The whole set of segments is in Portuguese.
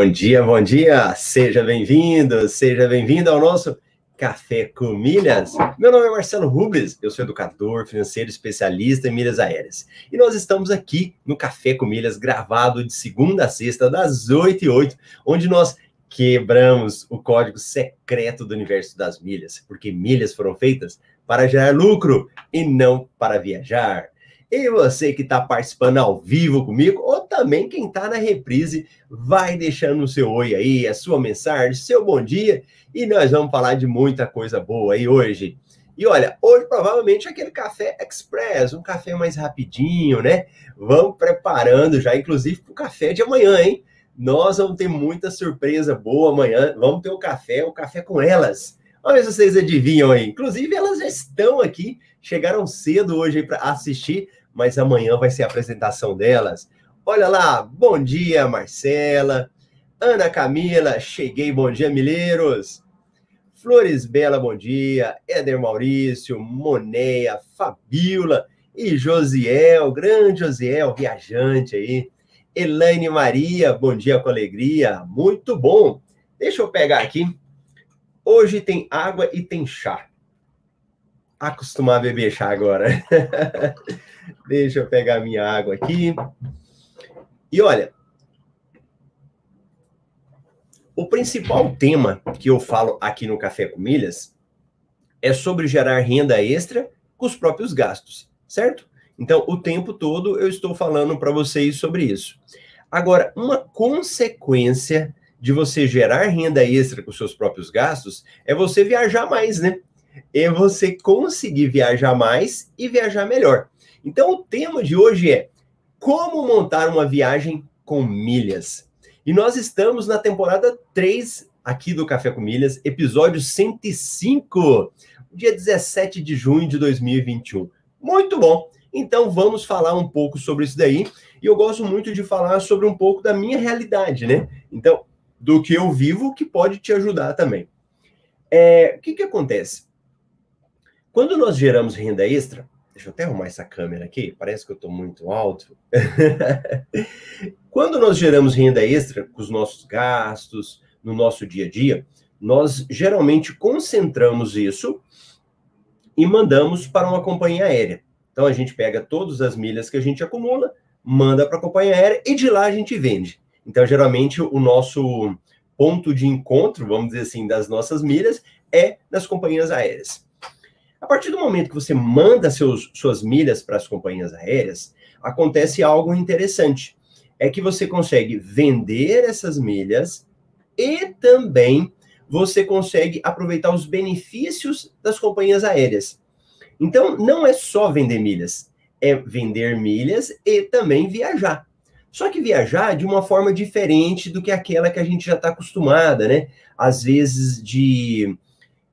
Bom dia, bom dia, seja bem-vindo, seja bem-vindo ao nosso Café com Milhas. Meu nome é Marcelo Rubles, eu sou educador financeiro especialista em milhas aéreas. E nós estamos aqui no Café com Milhas, gravado de segunda a sexta, das 8 e 8, onde nós quebramos o código secreto do universo das milhas, porque milhas foram feitas para gerar lucro e não para viajar. E você que está participando ao vivo comigo, ou também quem está na reprise, vai deixando o seu oi aí, a sua mensagem, seu bom dia, e nós vamos falar de muita coisa boa aí hoje. E olha, hoje provavelmente é aquele café express, um café mais rapidinho, né? Vamos preparando já, inclusive, para o café de amanhã, hein? Nós vamos ter muita surpresa boa amanhã. Vamos ter o café, o café com elas. Vamos ver se vocês adivinham aí. Inclusive, elas já estão aqui, chegaram cedo hoje para assistir mas amanhã vai ser a apresentação delas. Olha lá, bom dia, Marcela. Ana Camila, cheguei, bom dia, Mileiros. Flores Bela, bom dia. Éder Maurício, Moneia, Fabiola e Josiel, grande Josiel, viajante aí. Elaine Maria, bom dia com alegria. Muito bom. Deixa eu pegar aqui. Hoje tem água e tem chá. Acostumar a beber chá agora. Deixa eu pegar minha água aqui. E olha, o principal tema que eu falo aqui no Café com Milhas é sobre gerar renda extra com os próprios gastos, certo? Então, o tempo todo eu estou falando para vocês sobre isso. Agora, uma consequência de você gerar renda extra com seus próprios gastos é você viajar mais, né? É você conseguir viajar mais e viajar melhor. Então, o tema de hoje é como montar uma viagem com milhas. E nós estamos na temporada 3 aqui do Café com Milhas, episódio 105, dia 17 de junho de 2021. Muito bom! Então vamos falar um pouco sobre isso daí. E eu gosto muito de falar sobre um pouco da minha realidade, né? Então, do que eu vivo, que pode te ajudar também. É, o que, que acontece? Quando nós geramos renda extra, Deixa eu até arrumar essa câmera aqui, parece que eu estou muito alto. Quando nós geramos renda extra com os nossos gastos, no nosso dia a dia, nós geralmente concentramos isso e mandamos para uma companhia aérea. Então a gente pega todas as milhas que a gente acumula, manda para a companhia aérea e de lá a gente vende. Então geralmente o nosso ponto de encontro, vamos dizer assim, das nossas milhas é nas companhias aéreas. A partir do momento que você manda seus, suas milhas para as companhias aéreas, acontece algo interessante. É que você consegue vender essas milhas e também você consegue aproveitar os benefícios das companhias aéreas. Então, não é só vender milhas, é vender milhas e também viajar. Só que viajar de uma forma diferente do que aquela que a gente já está acostumada, né? Às vezes de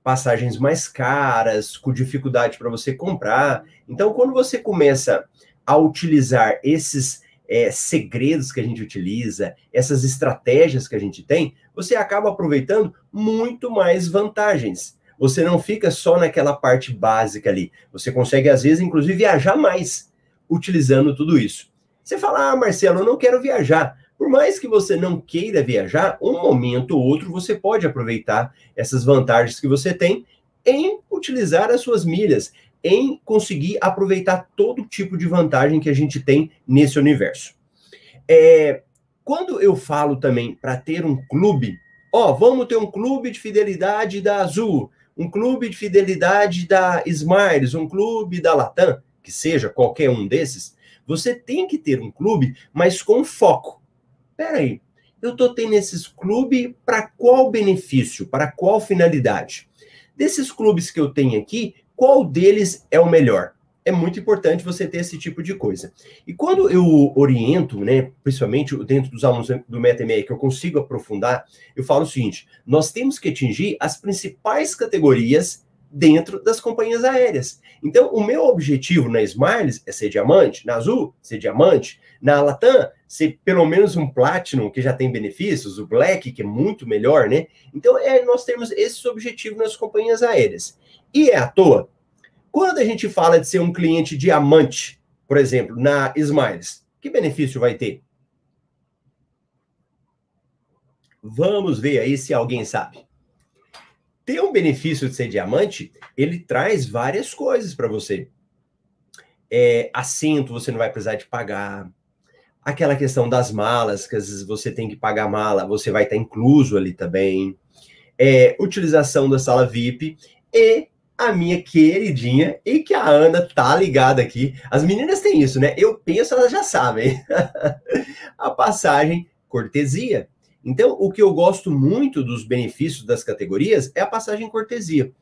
passagens mais caras, com dificuldade para você comprar. Então, quando você começa a utilizar esses é, segredos que a gente utiliza, essas estratégias que a gente tem, você acaba aproveitando muito mais vantagens. Você não fica só naquela parte básica ali. Você consegue, às vezes, inclusive, viajar mais utilizando tudo isso. Você fala, ah, Marcelo, eu não quero viajar. Por mais que você não queira viajar, um momento ou outro você pode aproveitar essas vantagens que você tem em utilizar as suas milhas, em conseguir aproveitar todo tipo de vantagem que a gente tem nesse universo. É, quando eu falo também para ter um clube, ó, vamos ter um clube de fidelidade da Azul, um clube de fidelidade da Smiles, um clube da Latam, que seja qualquer um desses, você tem que ter um clube, mas com foco peraí, eu estou tendo esses clubes para qual benefício, para qual finalidade? Desses clubes que eu tenho aqui, qual deles é o melhor? É muito importante você ter esse tipo de coisa. E quando eu oriento, né, principalmente dentro dos alunos do MetaMA, que eu consigo aprofundar, eu falo o seguinte: nós temos que atingir as principais categorias dentro das companhias aéreas. Então, o meu objetivo na Smiles é ser diamante, na Azul, ser diamante, na Latam, ser pelo menos um Platinum, que já tem benefícios, o Black, que é muito melhor, né? Então, é, nós temos esse objetivo nas companhias aéreas. E é à toa. Quando a gente fala de ser um cliente diamante, por exemplo, na Smiles, que benefício vai ter? Vamos ver aí se alguém sabe. Ter um benefício de ser diamante, ele traz várias coisas para você. É, assento você não vai precisar de pagar. Aquela questão das malas, que às vezes você tem que pagar mala, você vai estar incluso ali também. É, utilização da sala VIP e a minha queridinha e que a Ana tá ligada aqui. As meninas têm isso, né? Eu penso, elas já sabem. a passagem cortesia. Então, o que eu gosto muito dos benefícios das categorias é a passagem cortesia.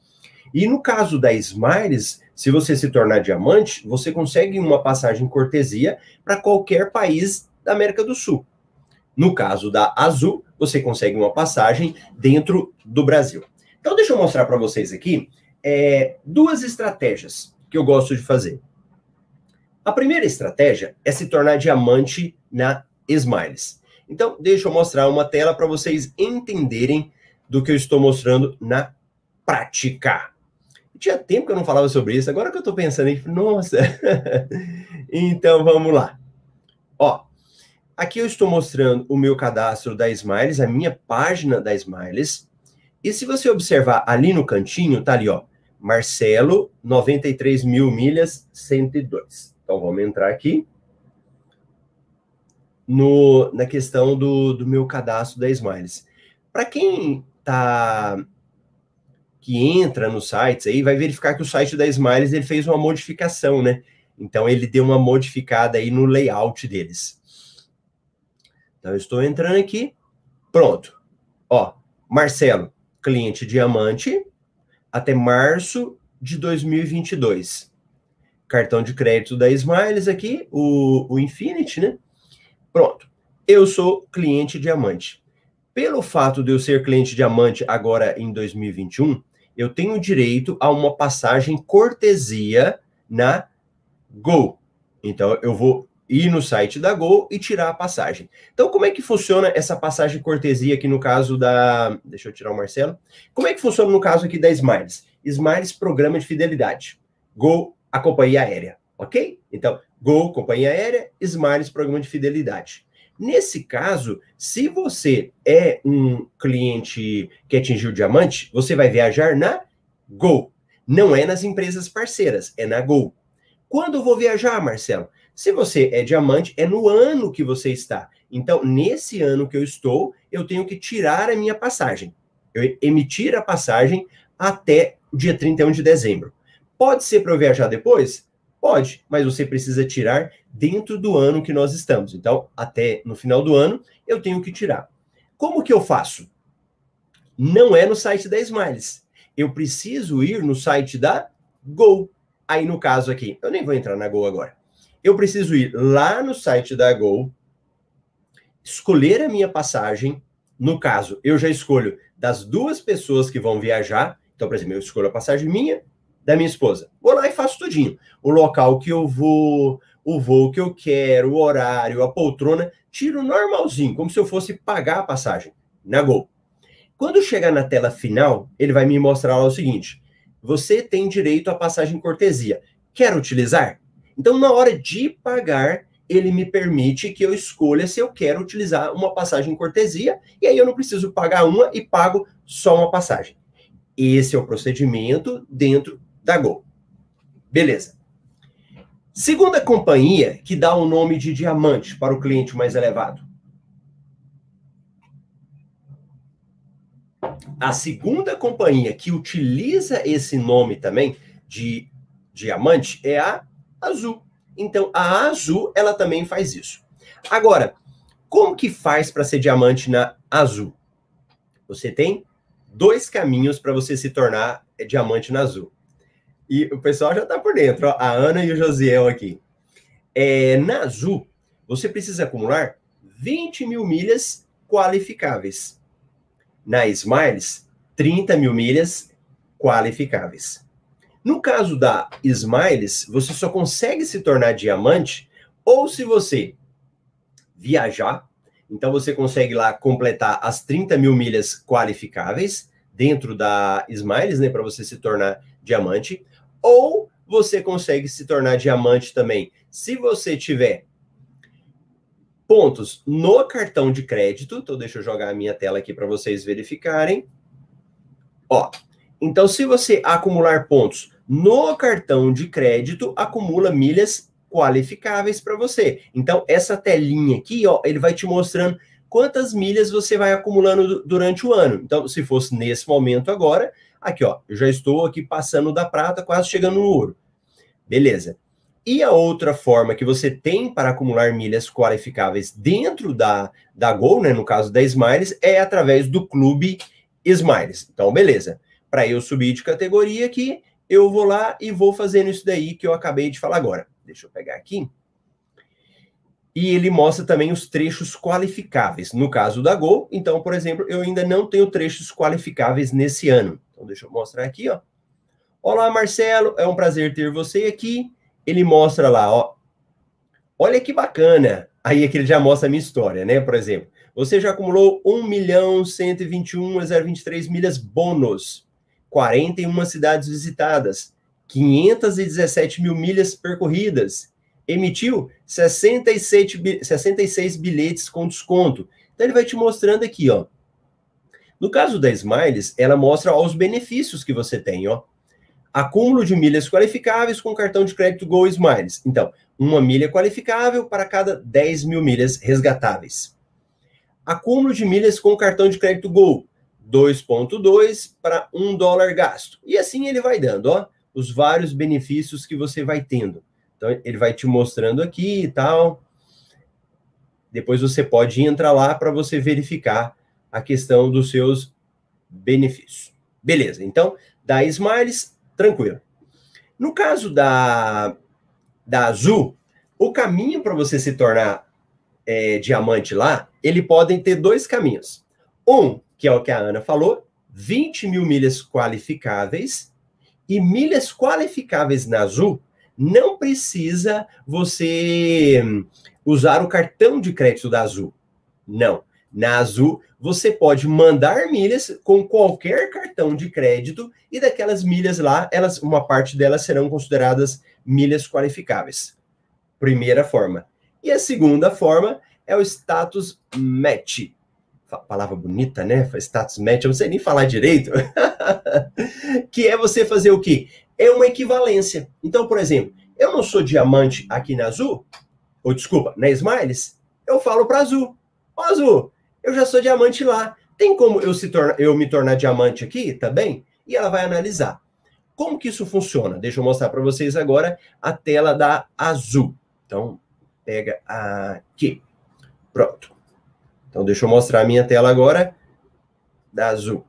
E no caso da Smiles, se você se tornar diamante, você consegue uma passagem cortesia para qualquer país da América do Sul. No caso da Azul, você consegue uma passagem dentro do Brasil. Então, deixa eu mostrar para vocês aqui é, duas estratégias que eu gosto de fazer. A primeira estratégia é se tornar diamante na Smiles. Então, deixa eu mostrar uma tela para vocês entenderem do que eu estou mostrando na prática. Tinha tempo que eu não falava sobre isso, agora que eu estou pensando em, nossa. então, vamos lá. Ó, aqui eu estou mostrando o meu cadastro da Smiles, a minha página da Smiles. E se você observar ali no cantinho, tá ali, ó, Marcelo, 93 mil milhas, 102. Então vamos entrar aqui no, na questão do, do meu cadastro da Smiles. Para quem tá que entra nos sites aí, vai verificar que o site da Smiles ele fez uma modificação, né? Então ele deu uma modificada aí no layout deles. Então eu estou entrando aqui, pronto. Ó, Marcelo, cliente diamante, até março de 2022. Cartão de crédito da Smiles aqui, o, o Infinity, né? Pronto. Eu sou cliente diamante. Pelo fato de eu ser cliente diamante agora em 2021, eu tenho direito a uma passagem cortesia na Go. Então eu vou ir no site da Gol e tirar a passagem. Então, como é que funciona essa passagem cortesia aqui no caso da. Deixa eu tirar o Marcelo. Como é que funciona no caso aqui da Smiles? Smiles, programa de fidelidade. Gol, a companhia aérea. Ok? Então, Gol, companhia aérea, Smiles, programa de fidelidade. Nesse caso, se você é um cliente que atingiu o diamante, você vai viajar na Gol. Não é nas empresas parceiras, é na Gol. Quando vou viajar, Marcelo? Se você é diamante, é no ano que você está. Então, nesse ano que eu estou, eu tenho que tirar a minha passagem. Eu emitir a passagem até o dia 31 de dezembro. Pode ser para eu viajar depois? Pode, mas você precisa tirar dentro do ano que nós estamos. Então, até no final do ano, eu tenho que tirar. Como que eu faço? Não é no site da Smiles. Eu preciso ir no site da Go. Aí, no caso aqui, eu nem vou entrar na Go agora eu preciso ir lá no site da Gol, escolher a minha passagem. No caso, eu já escolho das duas pessoas que vão viajar. Então, por exemplo, eu escolho a passagem minha, da minha esposa. Vou lá e faço tudinho. O local que eu vou, o voo que eu quero, o horário, a poltrona, tiro normalzinho, como se eu fosse pagar a passagem na Gol. Quando chegar na tela final, ele vai me mostrar lá o seguinte: você tem direito à passagem cortesia. Quer utilizar? Então, na hora de pagar, ele me permite que eu escolha se eu quero utilizar uma passagem cortesia, e aí eu não preciso pagar uma e pago só uma passagem. Esse é o procedimento dentro da Gol. Beleza. Segunda companhia que dá o nome de diamante para o cliente mais elevado. A segunda companhia que utiliza esse nome também de diamante é a azul. Então, a azul, ela também faz isso. Agora, como que faz para ser diamante na azul? Você tem dois caminhos para você se tornar diamante na azul. E o pessoal já está por dentro, ó, a Ana e o Josiel aqui. É, na azul, você precisa acumular 20 mil milhas qualificáveis. Na Smiles, 30 mil milhas qualificáveis. No caso da Smiles, você só consegue se tornar diamante ou se você viajar. Então você consegue lá completar as 30 mil milhas qualificáveis dentro da Smiles, né, para você se tornar diamante. Ou você consegue se tornar diamante também se você tiver pontos no cartão de crédito. Então, deixa eu jogar a minha tela aqui para vocês verificarem. Ó, então, se você acumular pontos no cartão de crédito, acumula milhas qualificáveis para você. Então, essa telinha aqui, ó, ele vai te mostrando quantas milhas você vai acumulando durante o ano. Então, se fosse nesse momento agora, aqui, ó, eu já estou aqui passando da prata, quase chegando no ouro. Beleza. E a outra forma que você tem para acumular milhas qualificáveis dentro da, da Gol, né, no caso da Smiles, é através do Clube Smiles. Então, beleza. Para eu subir de categoria aqui, eu vou lá e vou fazendo isso daí que eu acabei de falar agora. Deixa eu pegar aqui. E ele mostra também os trechos qualificáveis. No caso da Gol, então, por exemplo, eu ainda não tenho trechos qualificáveis nesse ano. Então, deixa eu mostrar aqui, ó. Olá, Marcelo, é um prazer ter você aqui ele mostra lá, ó. Olha que bacana. Aí é que ele já mostra a minha história, né? Por exemplo, você já acumulou 1 milhão 121,023 milhas bônus, 41 cidades visitadas, 517 mil milhas percorridas, emitiu 67, 66 bilhetes com desconto. Então ele vai te mostrando aqui, ó. No caso da Smiles, ela mostra ó, os benefícios que você tem, ó acúmulo de milhas qualificáveis com cartão de crédito Go Smiles. Então, uma milha qualificável para cada 10 mil milhas resgatáveis. Acúmulo de milhas com cartão de crédito Go, 2,2 para 1 dólar gasto. E assim ele vai dando, ó, os vários benefícios que você vai tendo. Então, ele vai te mostrando aqui e tal. Depois você pode entrar lá para você verificar a questão dos seus benefícios. Beleza, então, da Smiles, tranquilo. No caso da, da Azul, o caminho para você se tornar é, diamante lá, ele podem ter dois caminhos. Um, que é o que a Ana falou, 20 mil milhas qualificáveis, e milhas qualificáveis na Azul, não precisa você usar o cartão de crédito da Azul. Não. Na Azul, você pode mandar milhas com qualquer cartão de crédito e daquelas milhas lá, elas, uma parte delas serão consideradas milhas qualificáveis. Primeira forma. E a segunda forma é o status match. Palavra bonita, né? Status match, eu não sei nem falar direito. que é você fazer o quê? É uma equivalência. Então, por exemplo, eu não sou diamante aqui na Azul, ou desculpa, na Smiles, eu falo para Azul. Ó, Azul, eu já sou diamante lá. Tem como eu, se torna, eu me tornar diamante aqui também? E ela vai analisar. Como que isso funciona? Deixa eu mostrar para vocês agora a tela da Azul. Então, pega aqui. Pronto. Então, deixa eu mostrar a minha tela agora da Azul.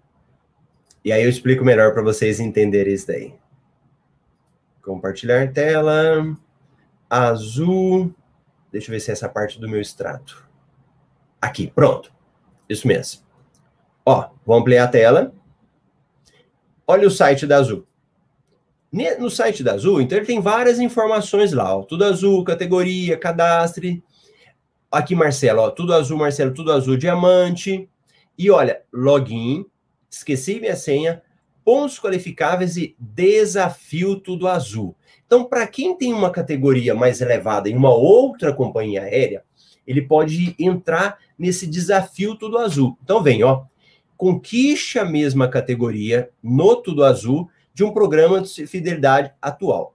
E aí eu explico melhor para vocês entenderem isso daí. Compartilhar tela. Azul. Deixa eu ver se é essa parte do meu extrato. Aqui, pronto. Isso mesmo. Ó, vou ampliar a tela. Olha o site da Azul. No site da Azul, então ele tem várias informações lá, ó, tudo azul, categoria, cadastre. Aqui, Marcelo, ó, tudo azul, Marcelo, tudo azul, diamante. E olha, login, esqueci minha senha, pontos qualificáveis e desafio tudo azul. Então, para quem tem uma categoria mais elevada em uma outra companhia aérea, ele pode entrar nesse desafio Tudo Azul. Então vem, ó, conquiste a mesma categoria no Tudo Azul de um programa de fidelidade atual.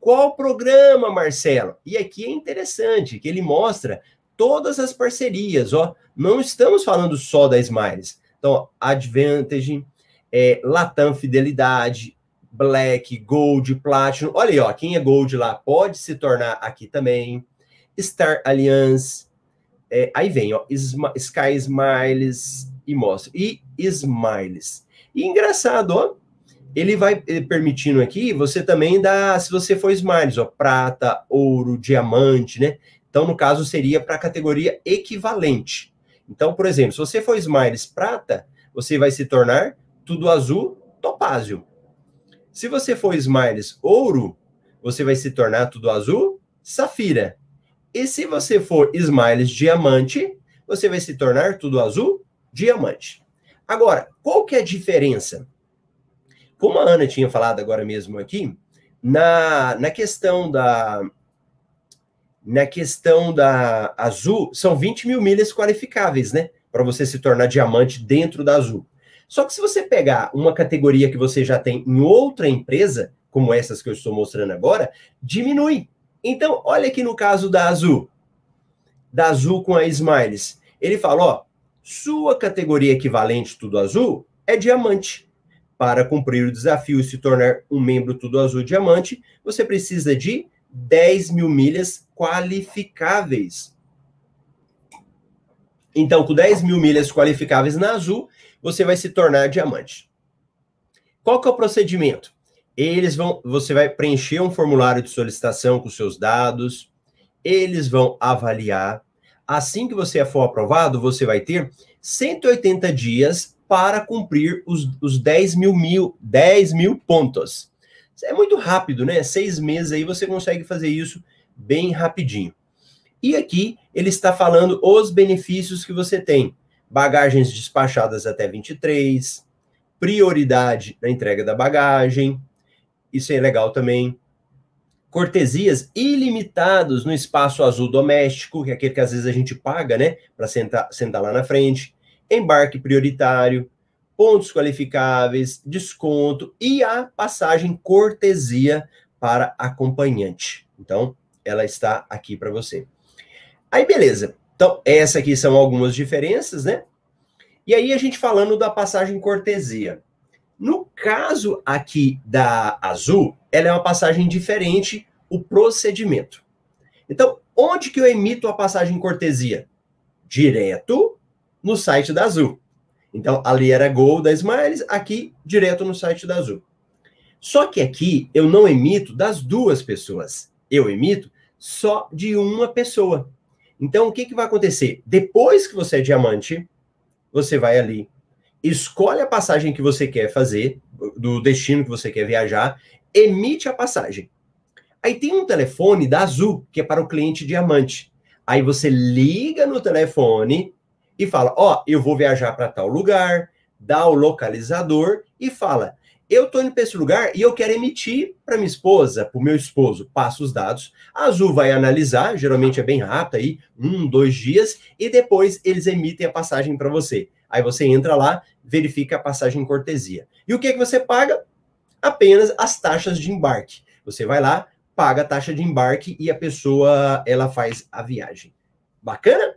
Qual programa, Marcelo? E aqui é interessante que ele mostra todas as parcerias, ó. Não estamos falando só da Smiles. Então, Advantage, é, Latam Fidelidade, Black, Gold, Platinum. Olha aí, ó, quem é Gold lá pode se tornar aqui também. Star Alliance, é, aí vem, ó, Sky Smiles e mostra. E Smiles. E engraçado, ó, ele vai eh, permitindo aqui você também dar, se você for Smiles, ó, prata, ouro, diamante, né? Então, no caso, seria para a categoria equivalente. Então, por exemplo, se você for Smiles prata, você vai se tornar tudo azul, topázio. Se você for Smiles ouro, você vai se tornar tudo azul, safira. E se você for Smiles diamante, você vai se tornar tudo azul diamante. Agora, qual que é a diferença? Como a Ana tinha falado agora mesmo aqui, na, na questão da Na questão da Azul, são 20 mil milhas qualificáveis, né? Para você se tornar diamante dentro da Azul. Só que se você pegar uma categoria que você já tem em outra empresa, como essas que eu estou mostrando agora, diminui. Então, olha aqui no caso da Azul. Da Azul com a Smiles. Ele fala, ó, sua categoria equivalente tudo azul é diamante. Para cumprir o desafio e se tornar um membro tudo azul diamante, você precisa de 10 mil milhas qualificáveis. Então, com 10 mil milhas qualificáveis na azul, você vai se tornar diamante. Qual que é o procedimento? Eles vão, você vai preencher um formulário de solicitação com seus dados, eles vão avaliar. Assim que você for aprovado, você vai ter 180 dias para cumprir os, os 10 mil, mil, 10 mil pontos. É muito rápido, né? Seis meses aí você consegue fazer isso bem rapidinho. E aqui ele está falando os benefícios que você tem bagagens despachadas até 23, prioridade na entrega da bagagem, isso é legal também. Cortesias ilimitados no espaço azul doméstico, que é aquele que às vezes a gente paga, né, para sentar, sentar lá na frente. Embarque prioritário, pontos qualificáveis, desconto e a passagem cortesia para acompanhante. Então, ela está aqui para você. Aí, beleza. Então, essa aqui são algumas diferenças, né? E aí, a gente falando da passagem cortesia. No caso aqui da Azul, ela é uma passagem diferente, o procedimento. Então, onde que eu emito a passagem cortesia? Direto no site da Azul. Então, ali era Gol da Smiles, aqui direto no site da Azul. Só que aqui eu não emito das duas pessoas. Eu emito só de uma pessoa. Então, o que, que vai acontecer? Depois que você é diamante, você vai ali, escolhe a passagem que você quer fazer, do destino que você quer viajar, emite a passagem. Aí tem um telefone da Azul, que é para o cliente diamante. Aí você liga no telefone e fala: Ó, oh, eu vou viajar para tal lugar, dá o localizador e fala: eu estou indo para esse lugar e eu quero emitir para minha esposa, para o meu esposo, passa os dados. A Azul vai analisar, geralmente é bem rápido aí, um, dois dias, e depois eles emitem a passagem para você. Aí você entra lá, verifica a passagem cortesia. E o que, é que você paga? Apenas as taxas de embarque. Você vai lá, paga a taxa de embarque e a pessoa ela faz a viagem. Bacana?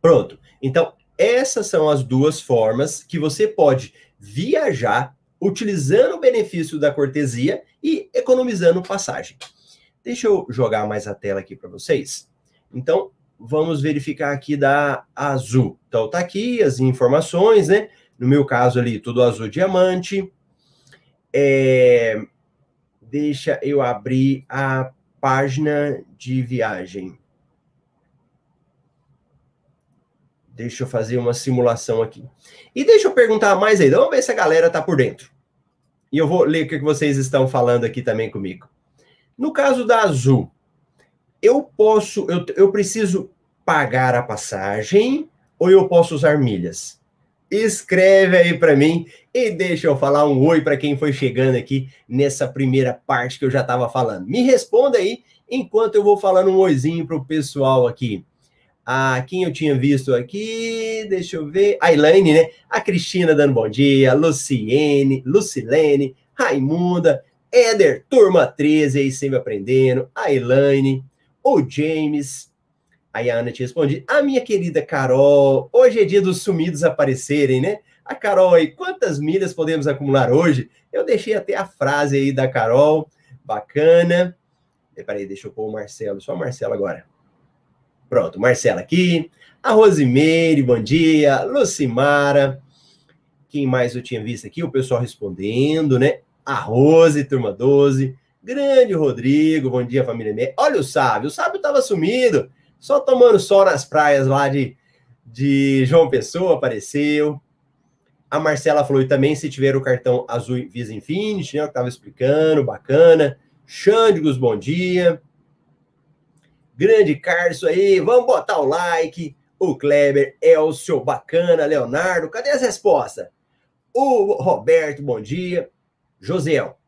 Pronto. Então, essas são as duas formas que você pode viajar utilizando o benefício da cortesia e economizando passagem. Deixa eu jogar mais a tela aqui para vocês. Então, vamos verificar aqui da Azul. Então, tá aqui as informações, né? No meu caso ali, tudo azul diamante. É... Deixa eu abrir a página de viagem. Deixa eu fazer uma simulação aqui. E deixa eu perguntar mais aí. Vamos ver se a galera tá por dentro. E eu vou ler o que vocês estão falando aqui também comigo. No caso da Azul, eu posso, eu, eu preciso pagar a passagem ou eu posso usar milhas? Escreve aí para mim e deixa eu falar um oi para quem foi chegando aqui nessa primeira parte que eu já estava falando. Me responda aí enquanto eu vou falando um oizinho para o pessoal aqui. Ah, quem eu tinha visto aqui, deixa eu ver. A Elaine, né? A Cristina dando bom dia, Luciene, Lucilene, Raimunda, Éder, turma 13 aí sempre aprendendo, a Elaine, o James, aí a Ana te responde, a minha querida Carol, hoje é dia dos sumidos aparecerem, né? A Carol aí, quantas milhas podemos acumular hoje? Eu deixei até a frase aí da Carol, bacana. Peraí, deixa eu pôr o Marcelo, só o Marcelo agora. Pronto, Marcelo aqui, a Rosimeire, bom dia, Lucimara, quem mais eu tinha visto aqui? O pessoal respondendo, né? A Rose, turma 12, Grande Rodrigo, bom dia, família minha. Olha o Sábio, o Sábio estava sumido, só tomando sol nas praias lá de, de João Pessoa, apareceu. A Marcela falou e também se tiver o cartão azul Visa Infinity, né, que estava explicando, bacana. Xandigos, bom dia. Grande Carlos aí, vamos botar o like. O Kleber, Elcio, bacana, Leonardo, cadê as respostas? O Roberto, bom dia. Josiel,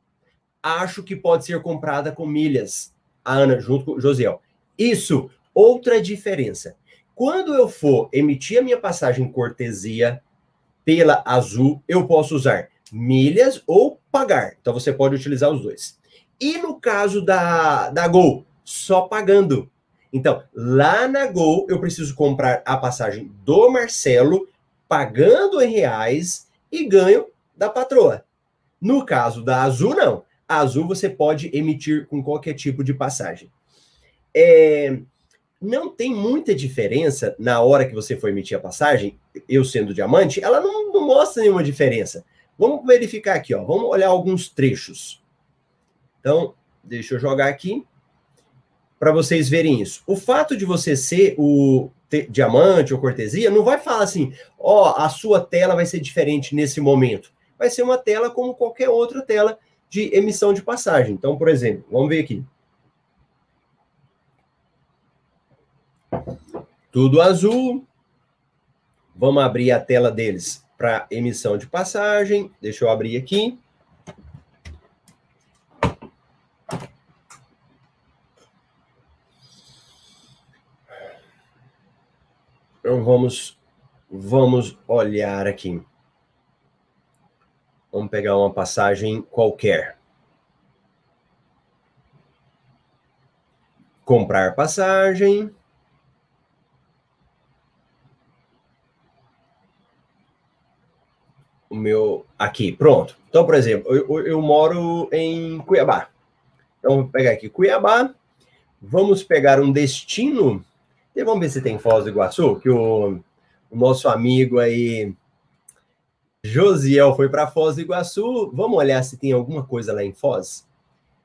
acho que pode ser comprada com milhas. A Ana, junto com o Josiel. Isso. Outra diferença. Quando eu for emitir a minha passagem cortesia pela Azul, eu posso usar milhas ou pagar. Então você pode utilizar os dois. E no caso da, da Gol, só pagando. Então, lá na Gol, eu preciso comprar a passagem do Marcelo, pagando em reais e ganho da patroa. No caso da Azul, não. A Azul você pode emitir com qualquer tipo de passagem. É, não tem muita diferença na hora que você for emitir a passagem, eu sendo diamante, ela não, não mostra nenhuma diferença. Vamos verificar aqui, ó. Vamos olhar alguns trechos. Então, deixa eu jogar aqui para vocês verem isso. O fato de você ser o diamante ou cortesia não vai falar assim, ó, a sua tela vai ser diferente nesse momento. Vai ser uma tela como qualquer outra tela de emissão de passagem. Então, por exemplo, vamos ver aqui. Tudo azul. Vamos abrir a tela deles para emissão de passagem. Deixa eu abrir aqui. Então vamos vamos olhar aqui. Vamos pegar uma passagem qualquer. Comprar passagem. O meu. Aqui, pronto. Então, por exemplo, eu, eu moro em Cuiabá. Então, vou pegar aqui Cuiabá. Vamos pegar um destino. E vamos ver se tem Foz do Iguaçu, que o, o nosso amigo aí Josiel foi para Foz do Iguaçu. Vamos olhar se tem alguma coisa lá em Foz?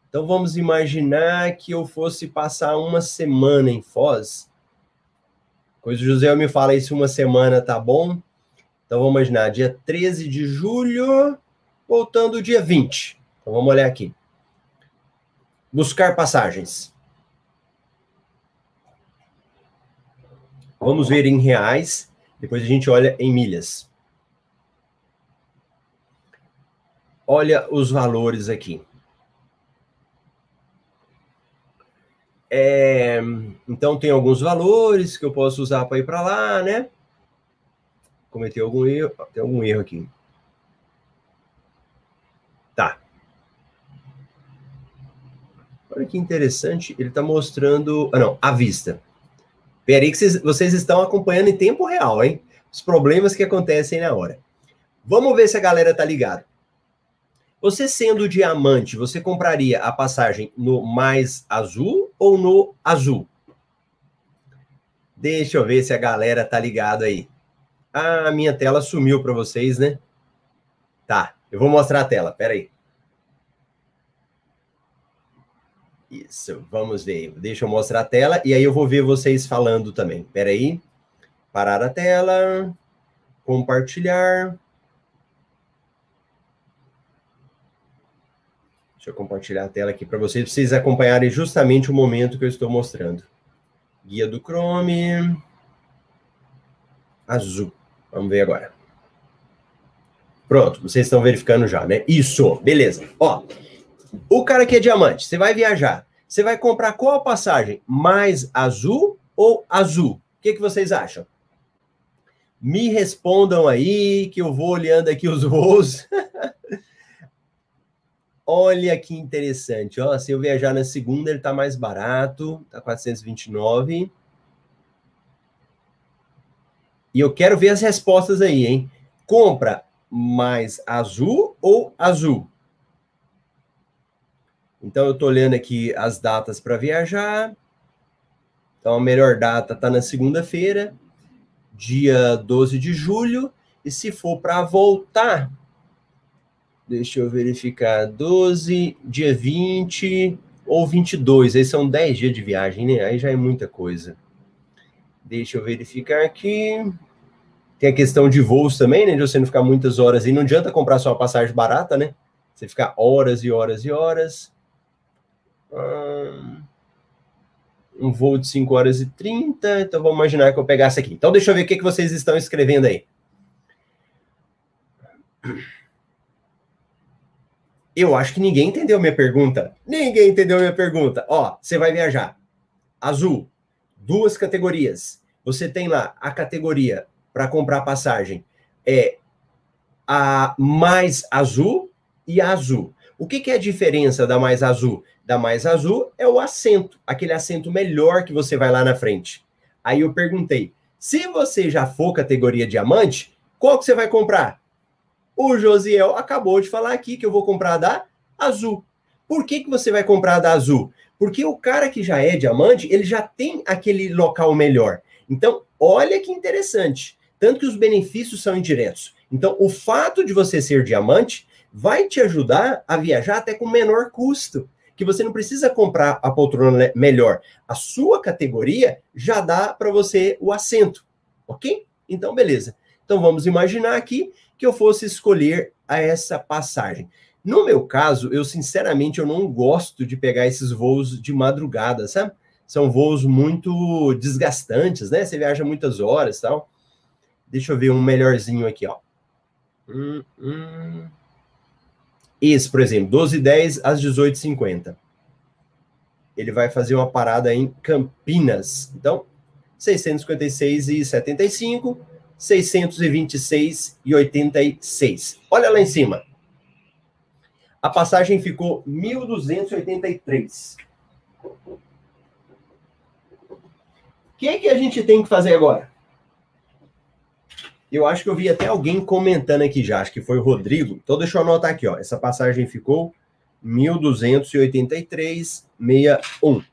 Então vamos imaginar que eu fosse passar uma semana em Foz. Pois o José me fala isso uma semana, tá bom? Então vamos imaginar, dia 13 de julho, voltando dia 20. Então vamos olhar aqui. Buscar passagens. Vamos ver em reais, depois a gente olha em milhas. Olha os valores aqui. É, então, tem alguns valores que eu posso usar para ir para lá, né? Cometeu algum erro. Tem algum erro aqui. Tá. Olha que interessante. Ele está mostrando. Ah, não, à vista. Peraí, que vocês, vocês estão acompanhando em tempo real, hein? Os problemas que acontecem na hora. Vamos ver se a galera tá ligada. Você sendo diamante, você compraria a passagem no mais azul ou no azul? Deixa eu ver se a galera tá ligado aí. Ah, a minha tela sumiu para vocês, né? Tá, eu vou mostrar a tela, pera aí. Isso, vamos ver. Deixa eu mostrar a tela e aí eu vou ver vocês falando também. Pera aí. Parar a tela. Compartilhar. Deixa eu compartilhar a tela aqui para vocês, vocês acompanharem justamente o momento que eu estou mostrando. Guia do Chrome. Azul. Vamos ver agora. Pronto, vocês estão verificando já, né? Isso, beleza. Ó, o cara que é diamante, você vai viajar. Você vai comprar qual passagem? Mais azul ou azul? O que, que vocês acham? Me respondam aí, que eu vou olhando aqui os voos. Olha que interessante, ó, se eu viajar na segunda, ele está mais barato, tá 429. E eu quero ver as respostas aí, hein? Compra mais azul ou azul? Então eu tô olhando aqui as datas para viajar. Então a melhor data tá na segunda-feira, dia 12 de julho, e se for para voltar, Deixa eu verificar. 12, dia 20 ou 22. Aí são 10 dias de viagem, né? Aí já é muita coisa. Deixa eu verificar aqui. Tem a questão de voos também, né? De você não ficar muitas horas. E não adianta comprar só uma passagem barata, né? Você ficar horas e horas e horas. Um voo de 5 horas e 30. Então vamos imaginar que eu pegasse aqui. Então deixa eu ver o que, que vocês estão escrevendo aí. Eu acho que ninguém entendeu minha pergunta. Ninguém entendeu minha pergunta. Ó, você vai viajar. azul, duas categorias. Você tem lá a categoria para comprar passagem é a mais azul e a azul. O que, que é a diferença da mais azul? Da mais azul é o assento, aquele assento melhor que você vai lá na frente. Aí eu perguntei, se você já for categoria diamante, qual que você vai comprar? O Josiel acabou de falar aqui que eu vou comprar da azul. Por que, que você vai comprar da azul? Porque o cara que já é diamante, ele já tem aquele local melhor. Então, olha que interessante. Tanto que os benefícios são indiretos. Então, o fato de você ser diamante vai te ajudar a viajar até com menor custo. Que você não precisa comprar a poltrona melhor. A sua categoria já dá para você o assento. Ok? Então, beleza. Então, vamos imaginar aqui que eu fosse escolher a essa passagem. No meu caso, eu sinceramente eu não gosto de pegar esses voos de madrugada, sabe? São voos muito desgastantes, né? Você viaja muitas horas, tal. Deixa eu ver um melhorzinho aqui, ó. Hum, hum. Esse, por exemplo, 12h10 às 18h50. Ele vai fazer uma parada em Campinas. Então, 656,75 626,86. Olha lá em cima. A passagem ficou 1.283. O que, que a gente tem que fazer agora? Eu acho que eu vi até alguém comentando aqui já, acho que foi o Rodrigo. Então deixa eu anotar aqui, ó. Essa passagem ficou 1283,61.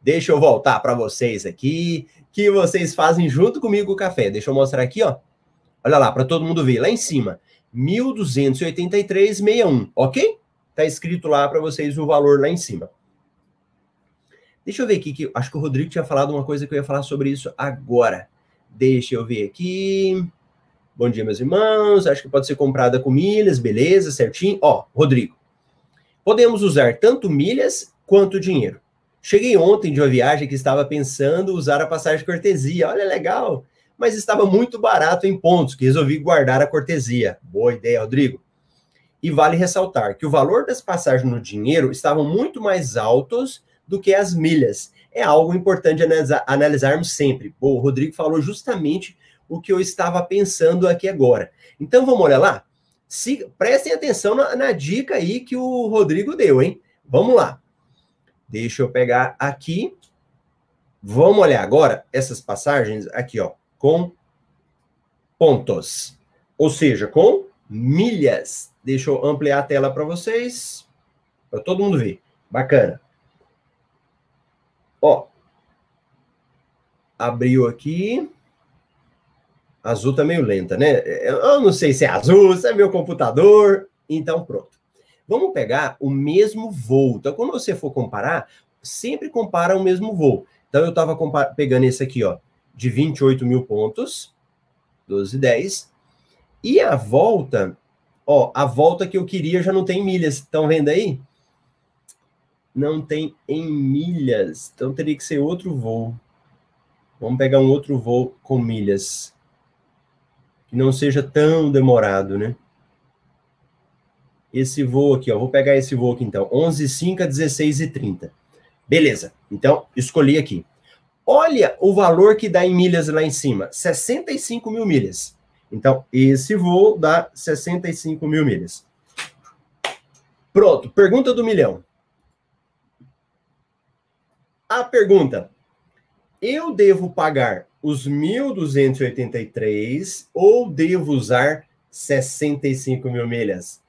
Deixa eu voltar para vocês aqui que vocês fazem junto comigo o café. Deixa eu mostrar aqui, ó. Olha lá, para todo mundo ver, lá em cima, 1283,61, ok? Tá escrito lá para vocês o valor lá em cima. Deixa eu ver aqui, que acho que o Rodrigo tinha falado uma coisa que eu ia falar sobre isso agora. Deixa eu ver aqui. Bom dia, meus irmãos. Acho que pode ser comprada com milhas, beleza, certinho. Ó, Rodrigo, podemos usar tanto milhas quanto dinheiro. Cheguei ontem de uma viagem que estava pensando usar a passagem de cortesia. Olha, legal. Mas estava muito barato em pontos, que resolvi guardar a cortesia. Boa ideia, Rodrigo. E vale ressaltar que o valor das passagens no dinheiro estavam muito mais altos do que as milhas. É algo importante analisar, analisarmos sempre. Bom, o Rodrigo falou justamente o que eu estava pensando aqui agora. Então vamos olhar lá? Se, prestem atenção na, na dica aí que o Rodrigo deu, hein? Vamos lá. Deixa eu pegar aqui. Vamos olhar agora essas passagens aqui, ó, com pontos. Ou seja, com milhas. Deixa eu ampliar a tela para vocês, para todo mundo ver. Bacana. Ó, abriu aqui. Azul tá meio lenta, né? Eu não sei se é azul, se é meu computador. Então, pronto. Vamos pegar o mesmo voo. Então, quando você for comparar, sempre compara o mesmo voo. Então, eu estava pegando esse aqui, ó, de 28 mil pontos, 12,10. E a volta, ó, a volta que eu queria já não tem milhas. Estão vendo aí? Não tem em milhas. Então, teria que ser outro voo. Vamos pegar um outro voo com milhas. Que não seja tão demorado, né? Esse voo aqui, ó. Vou pegar esse voo aqui então, 11 5 a 16 e 30. Beleza. Então, escolhi aqui. Olha o valor que dá em milhas lá em cima, 65 mil milhas. Então, esse voo dá 65 mil milhas. Pronto, pergunta do milhão. A pergunta: eu devo pagar os 1.283 ou devo usar 65 mil milhas?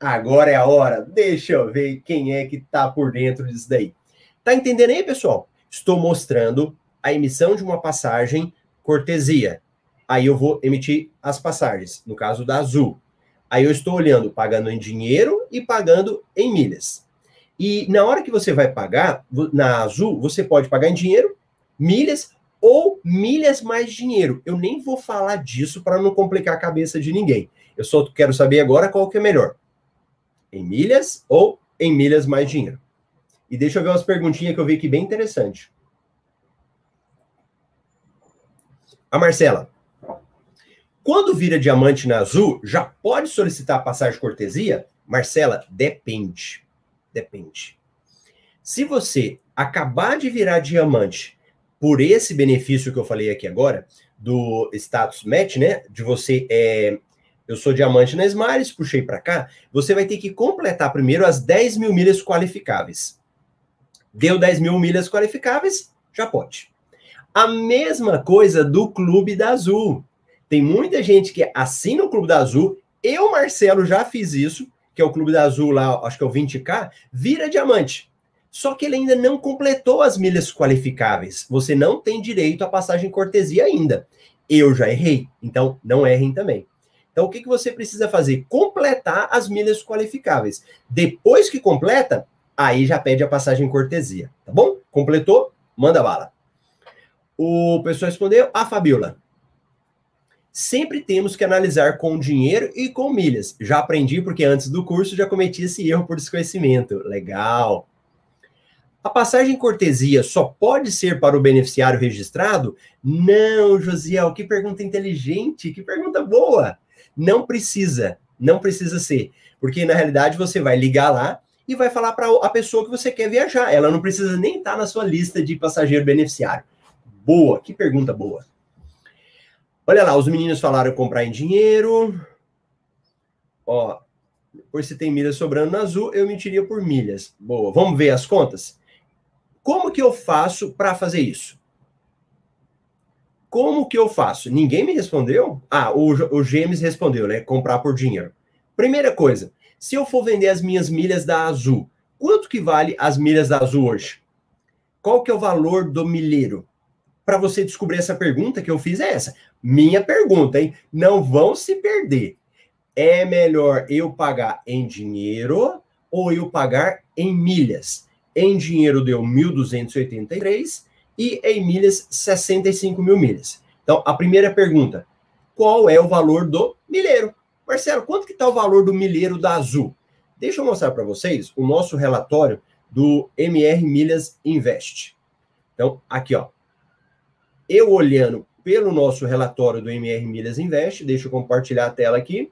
Agora é a hora. Deixa eu ver quem é que tá por dentro disso daí. Tá entendendo aí, pessoal? Estou mostrando a emissão de uma passagem cortesia. Aí eu vou emitir as passagens, no caso da Azul. Aí eu estou olhando pagando em dinheiro e pagando em milhas. E na hora que você vai pagar, na Azul, você pode pagar em dinheiro, milhas ou milhas mais dinheiro. Eu nem vou falar disso para não complicar a cabeça de ninguém. Eu só quero saber agora qual que é melhor em milhas ou em milhas mais dinheiro? E deixa eu ver umas perguntinhas que eu vi aqui bem interessante. A Marcela. Quando vira diamante na Azul, já pode solicitar passagem cortesia? Marcela, depende. Depende. Se você acabar de virar diamante, por esse benefício que eu falei aqui agora, do status match, né? De você é, eu sou diamante na Smiles, puxei para cá, você vai ter que completar primeiro as 10 mil milhas qualificáveis. Deu 10 mil milhas qualificáveis, já pode. A mesma coisa do Clube da Azul. Tem muita gente que assina o Clube da Azul. Eu, Marcelo, já fiz isso, que é o Clube da Azul lá, acho que é o 20K, vira diamante. Só que ele ainda não completou as milhas qualificáveis. Você não tem direito à passagem cortesia ainda. Eu já errei, então não errem também. Então, o que, que você precisa fazer? Completar as milhas qualificáveis. Depois que completa, aí já pede a passagem cortesia, tá bom? Completou? Manda bala. O pessoal respondeu, a Fabiola. Sempre temos que analisar com dinheiro e com milhas. Já aprendi porque antes do curso já cometi esse erro por desconhecimento. Legal. A passagem cortesia só pode ser para o beneficiário registrado? Não, Josiel, que pergunta inteligente, que pergunta boa. Não precisa, não precisa ser. Porque na realidade você vai ligar lá e vai falar para a pessoa que você quer viajar. Ela não precisa nem estar na sua lista de passageiro beneficiário. Boa, que pergunta boa. Olha lá, os meninos falaram comprar em dinheiro. Ó, por se tem milhas sobrando na azul, eu mentiria por milhas. Boa, vamos ver as contas? Como que eu faço para fazer isso? Como que eu faço? Ninguém me respondeu? Ah, o, o James respondeu, né? Comprar por dinheiro. Primeira coisa, se eu for vender as minhas milhas da Azul, quanto que vale as milhas da Azul hoje? Qual que é o valor do milheiro? Para você descobrir essa pergunta que eu fiz é essa. Minha pergunta, hein? Não vão se perder. É melhor eu pagar em dinheiro ou eu pagar em milhas? Em dinheiro deu 1.283 e em milhas 65 mil milhas. Então, a primeira pergunta, qual é o valor do milheiro? Marcelo, quanto que está o valor do milheiro da Azul? Deixa eu mostrar para vocês o nosso relatório do MR Milhas Invest. Então, aqui, ó. Eu olhando pelo nosso relatório do MR Milhas Invest, deixa eu compartilhar a tela aqui.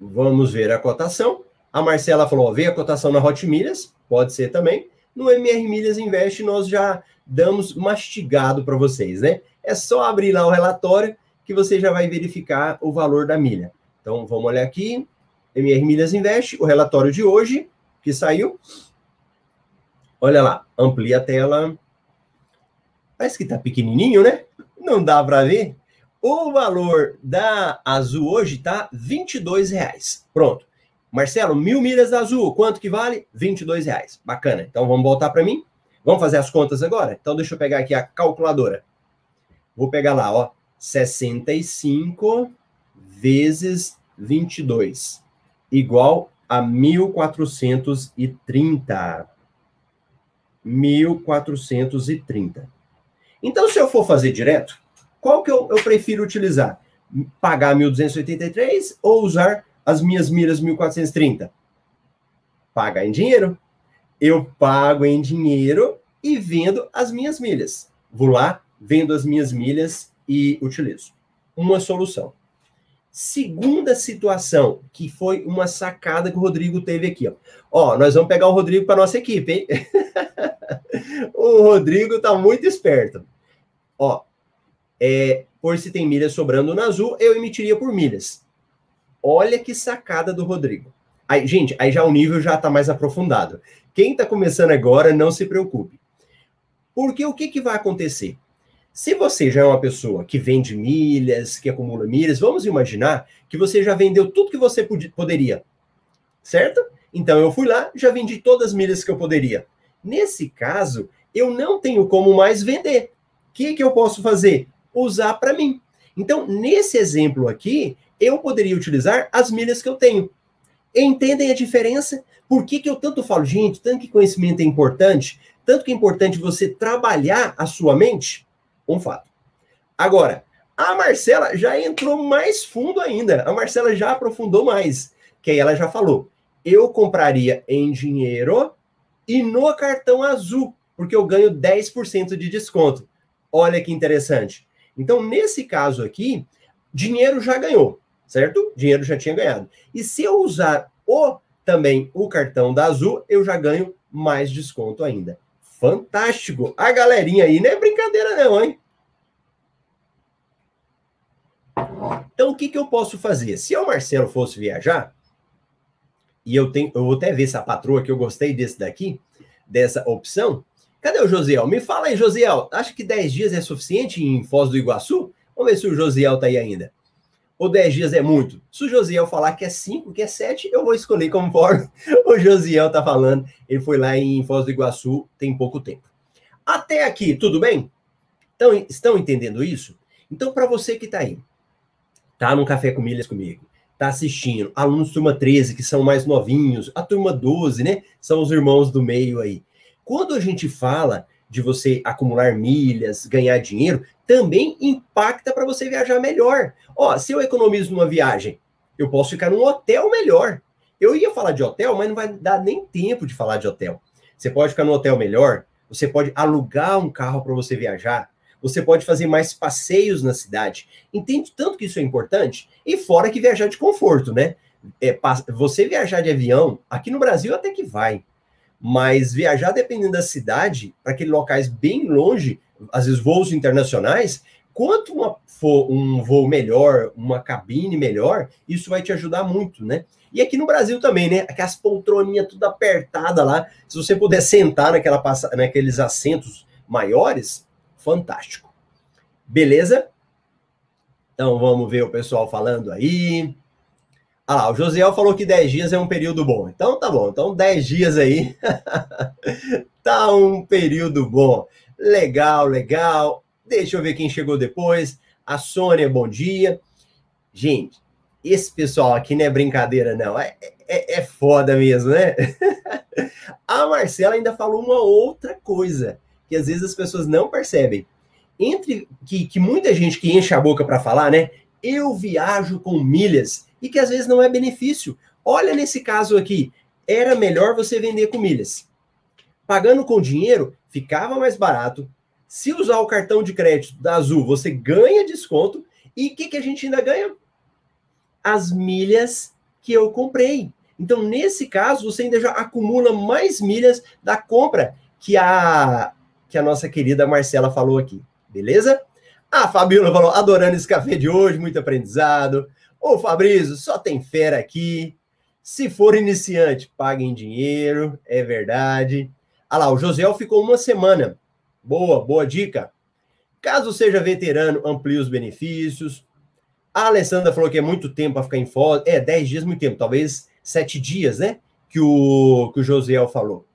Vamos ver a cotação. A Marcela falou: vê a cotação na Hot Milhas, pode ser também. No MR Milhas Invest, nós já damos mastigado para vocês, né? É só abrir lá o relatório que você já vai verificar o valor da milha. Então, vamos olhar aqui. MR Milhas Invest, o relatório de hoje que saiu. Olha lá, amplia a tela. Parece que tá pequenininho, né? Não dá para ver. O valor da Azul hoje tá 22 reais. Pronto. Marcelo, mil milhas Azul, quanto que vale? 22 reais. Bacana. Então vamos voltar para mim. Vamos fazer as contas agora? Então deixa eu pegar aqui a calculadora. Vou pegar lá, ó, 65 vezes 22 igual a 1430. 1430. Então se eu for fazer direto, qual que eu, eu prefiro utilizar? Pagar 1.283 ou usar as minhas milhas 1.430? Pagar em dinheiro. Eu pago em dinheiro e vendo as minhas milhas. Vou lá, vendo as minhas milhas e utilizo. Uma solução. Segunda situação, que foi uma sacada que o Rodrigo teve aqui. Ó, ó nós vamos pegar o Rodrigo para nossa equipe, hein? o Rodrigo tá muito esperto. Ó, é, por se tem milhas sobrando na azul, eu emitiria por milhas. Olha que sacada do Rodrigo. Aí, gente, aí já o nível já está mais aprofundado. Quem está começando agora, não se preocupe. Porque o que, que vai acontecer? Se você já é uma pessoa que vende milhas, que acumula milhas, vamos imaginar que você já vendeu tudo que você poderia, certo? Então eu fui lá, já vendi todas as milhas que eu poderia. Nesse caso, eu não tenho como mais vender. O que, que eu posso fazer? usar para mim. Então, nesse exemplo aqui, eu poderia utilizar as milhas que eu tenho. Entendem a diferença? Por que, que eu tanto falo, gente, tanto que conhecimento é importante, tanto que é importante você trabalhar a sua mente? Um fato. Agora, a Marcela já entrou mais fundo ainda. A Marcela já aprofundou mais. Que aí ela já falou: eu compraria em dinheiro e no cartão azul, porque eu ganho 10% de desconto. Olha que interessante. Então, nesse caso aqui, dinheiro já ganhou, certo? Dinheiro já tinha ganhado. E se eu usar o também o cartão da Azul, eu já ganho mais desconto ainda. Fantástico! A galerinha aí não é brincadeira não, hein? Então, o que, que eu posso fazer? Se o Marcelo fosse viajar, e eu tenho, eu vou até ver se a patroa que eu gostei desse daqui, dessa opção. Cadê o Josiel? Me fala aí, Josiel. Acha que 10 dias é suficiente em Foz do Iguaçu? Vamos ver se o Josiel tá aí ainda. Ou 10 dias é muito? Se o Josiel falar que é 5, que é 7, eu vou escolher conforme o Josiel tá falando. Ele foi lá em Foz do Iguaçu tem pouco tempo. Até aqui, tudo bem? Então, estão entendendo isso? Então, para você que tá aí, tá no Café com Milhas comigo, tá assistindo, alunos turma 13, que são mais novinhos, a turma 12, né? São os irmãos do meio aí. Quando a gente fala de você acumular milhas, ganhar dinheiro, também impacta para você viajar melhor. Ó, se eu economizo numa viagem, eu posso ficar num hotel melhor. Eu ia falar de hotel, mas não vai dar nem tempo de falar de hotel. Você pode ficar num hotel melhor, você pode alugar um carro para você viajar, você pode fazer mais passeios na cidade. Entende tanto que isso é importante? E fora que viajar de conforto, né? É, você viajar de avião, aqui no Brasil até que vai, mas viajar dependendo da cidade, para aqueles locais bem longe, às vezes voos internacionais, quanto uma, for um voo melhor, uma cabine melhor, isso vai te ajudar muito, né? E aqui no Brasil também, né? Aquelas poltroninhas tudo apertada lá, se você puder sentar naquela, naqueles assentos maiores, fantástico. Beleza? Então vamos ver o pessoal falando aí. Ah lá, o Josiel falou que 10 dias é um período bom. Então tá bom. Então 10 dias aí tá um período bom. Legal, legal. Deixa eu ver quem chegou depois. A Sônia, bom dia. Gente, esse pessoal aqui não é brincadeira, não. É, é, é foda mesmo, né? a Marcela ainda falou uma outra coisa que às vezes as pessoas não percebem. Entre que, que muita gente que enche a boca para falar, né? Eu viajo com milhas e que às vezes não é benefício. Olha nesse caso aqui, era melhor você vender com milhas. Pagando com dinheiro, ficava mais barato. Se usar o cartão de crédito da Azul, você ganha desconto. E o que, que a gente ainda ganha? As milhas que eu comprei. Então, nesse caso, você ainda já acumula mais milhas da compra que a que a nossa querida Marcela falou aqui, beleza? A Fabiola falou, adorando esse café de hoje, muito aprendizado. Ô Fabrício, só tem fera aqui. Se for iniciante, paguem dinheiro, é verdade. Ah lá, o Josiel ficou uma semana. Boa, boa dica. Caso seja veterano, amplie os benefícios. A Alessandra falou que é muito tempo para ficar em foto. É, 10 dias, muito tempo. Talvez 7 dias, né? Que o, que o Josiel falou.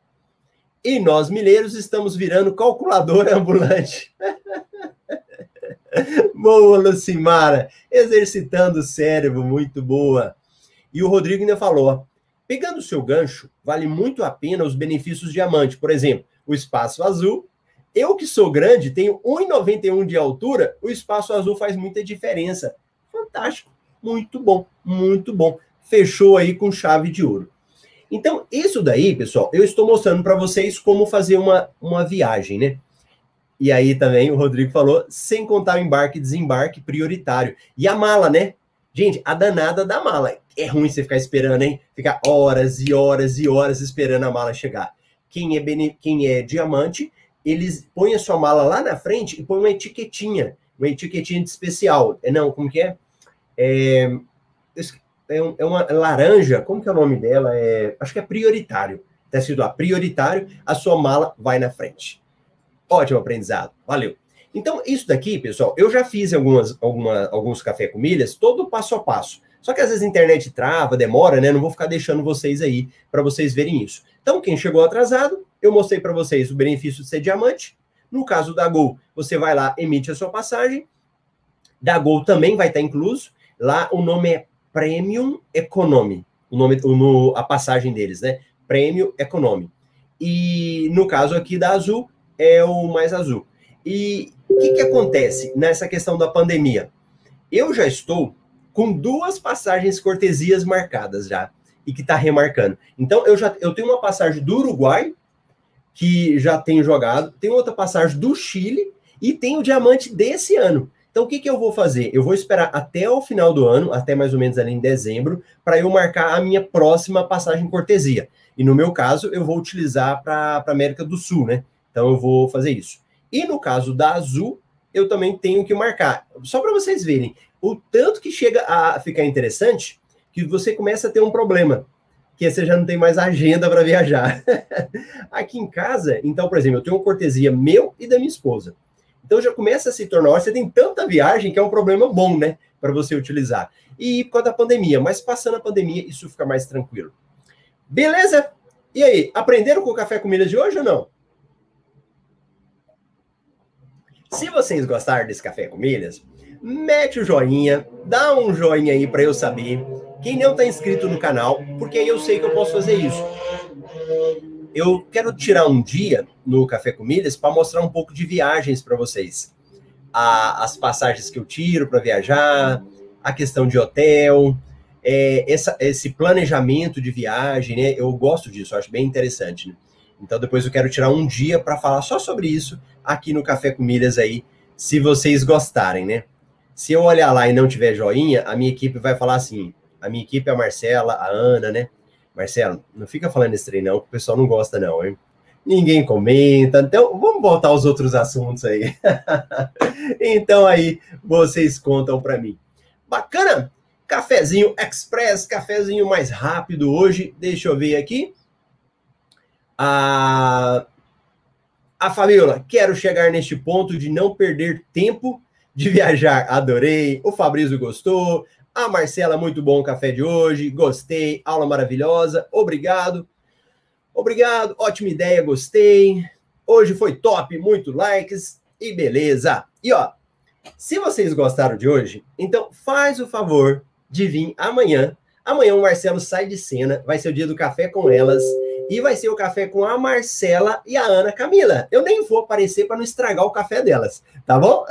E nós, milheiros, estamos virando calculadora ambulante. Boa, Lucimara. Exercitando o cérebro, muito boa. E o Rodrigo ainda falou: pegando o seu gancho, vale muito a pena os benefícios diamante. Por exemplo, o espaço azul. Eu que sou grande, tenho 1,91 de altura, o espaço azul faz muita diferença. Fantástico. Muito bom, muito bom. Fechou aí com chave de ouro. Então, isso daí, pessoal, eu estou mostrando para vocês como fazer uma, uma viagem, né? E aí também o Rodrigo falou, sem contar o embarque e desembarque prioritário. E a mala, né? Gente, a danada da mala. É ruim você ficar esperando, hein? Ficar horas e horas e horas esperando a mala chegar. Quem é, bene... Quem é diamante, eles põem a sua mala lá na frente e põem uma etiquetinha. Uma etiquetinha de especial. É, não, como que é? é é, é, uma laranja, como que é o nome dela? É, acho que é prioritário. Está escrito lá, prioritário, a sua mala vai na frente. Ótimo aprendizado, valeu. Então, isso daqui, pessoal, eu já fiz algumas, alguma, alguns café com milhas, todo passo a passo. Só que às vezes a internet trava, demora, né? Não vou ficar deixando vocês aí para vocês verem isso. Então, quem chegou atrasado, eu mostrei para vocês o benefício de ser diamante. No caso da Gol, você vai lá, emite a sua passagem. Da Gol também vai estar incluso. Lá o nome é Premium Economy, o nome, o, no, a passagem deles, né? Premium Economy. E no caso aqui da Azul, é o mais azul. E o que, que acontece nessa questão da pandemia? Eu já estou com duas passagens cortesias marcadas já e que está remarcando. Então eu já eu tenho uma passagem do Uruguai que já tenho jogado, tem outra passagem do Chile e tem o diamante desse ano. Então, o que, que eu vou fazer? Eu vou esperar até o final do ano, até mais ou menos ali em dezembro, para eu marcar a minha próxima passagem cortesia. E no meu caso, eu vou utilizar para a América do Sul, né? Então, eu vou fazer isso. E no caso da Azul, eu também tenho que marcar. Só para vocês verem o tanto que chega a ficar interessante, que você começa a ter um problema, que você já não tem mais agenda para viajar. Aqui em casa, então, por exemplo, eu tenho uma cortesia meu e da minha esposa. Então já começa a se tornar, você tem tanta viagem que é um problema bom, né, para você utilizar. E por causa da pandemia, mas passando a pandemia, isso fica mais tranquilo. Beleza? E aí, aprenderam com o Café com Milhas de hoje ou não? Se vocês gostaram desse Café com Milhas, mete o joinha, dá um joinha aí para eu saber. Quem não está inscrito no canal, porque aí eu sei que eu posso fazer isso eu quero tirar um dia no Café com Milhas para mostrar um pouco de viagens para vocês. A, as passagens que eu tiro para viajar, a questão de hotel, é, essa, esse planejamento de viagem, né? Eu gosto disso, acho bem interessante. Né? Então depois eu quero tirar um dia para falar só sobre isso aqui no Café com Milhas aí, se vocês gostarem, né? Se eu olhar lá e não tiver joinha, a minha equipe vai falar assim, a minha equipe é a Marcela, a Ana, né? Marcelo, não fica falando esse trem não, que o pessoal não gosta não, hein? Ninguém comenta, então vamos voltar aos outros assuntos aí. então aí vocês contam para mim. Bacana? Cafezinho express, cafezinho mais rápido hoje. Deixa eu ver aqui. A, a Fabiola, quero chegar neste ponto de não perder tempo de viajar. Adorei. O Fabrício gostou. A Marcela, muito bom o café de hoje, gostei, aula maravilhosa, obrigado. Obrigado, ótima ideia, gostei. Hoje foi top, muito likes e beleza. E ó, se vocês gostaram de hoje, então faz o favor de vir amanhã. Amanhã o Marcelo sai de cena, vai ser o dia do café com elas e vai ser o café com a Marcela e a Ana Camila. Eu nem vou aparecer para não estragar o café delas, tá bom?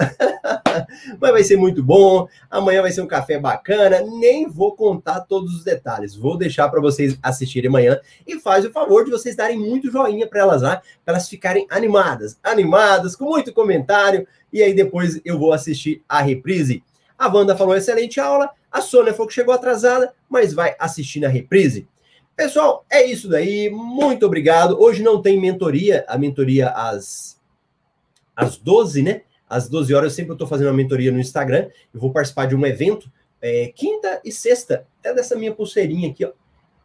Mas vai ser muito bom. Amanhã vai ser um café bacana. Nem vou contar todos os detalhes. Vou deixar para vocês assistirem amanhã e faz o favor de vocês darem muito joinha para elas lá, para elas ficarem animadas, animadas, com muito comentário. E aí depois eu vou assistir a reprise. A Wanda falou excelente aula. A Sônia falou que chegou atrasada, mas vai assistir na reprise. Pessoal, é isso daí. Muito obrigado. Hoje não tem mentoria, a mentoria às, às 12, né? Às 12 horas, eu sempre estou fazendo uma mentoria no Instagram. Eu vou participar de um evento é, quinta e sexta, até dessa minha pulseirinha aqui, ó.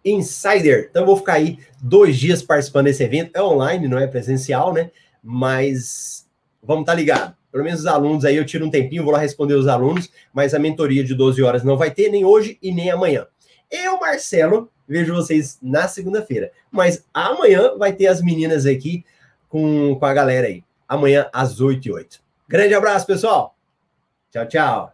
Insider. Então eu vou ficar aí dois dias participando desse evento. É online, não é presencial, né? Mas vamos estar tá ligado. Pelo menos os alunos aí, eu tiro um tempinho, vou lá responder os alunos, mas a mentoria de 12 horas não vai ter nem hoje e nem amanhã. Eu, Marcelo, vejo vocês na segunda-feira. Mas amanhã vai ter as meninas aqui com, com a galera aí. Amanhã às 8 e 8. Grande abraço, pessoal. Tchau, tchau.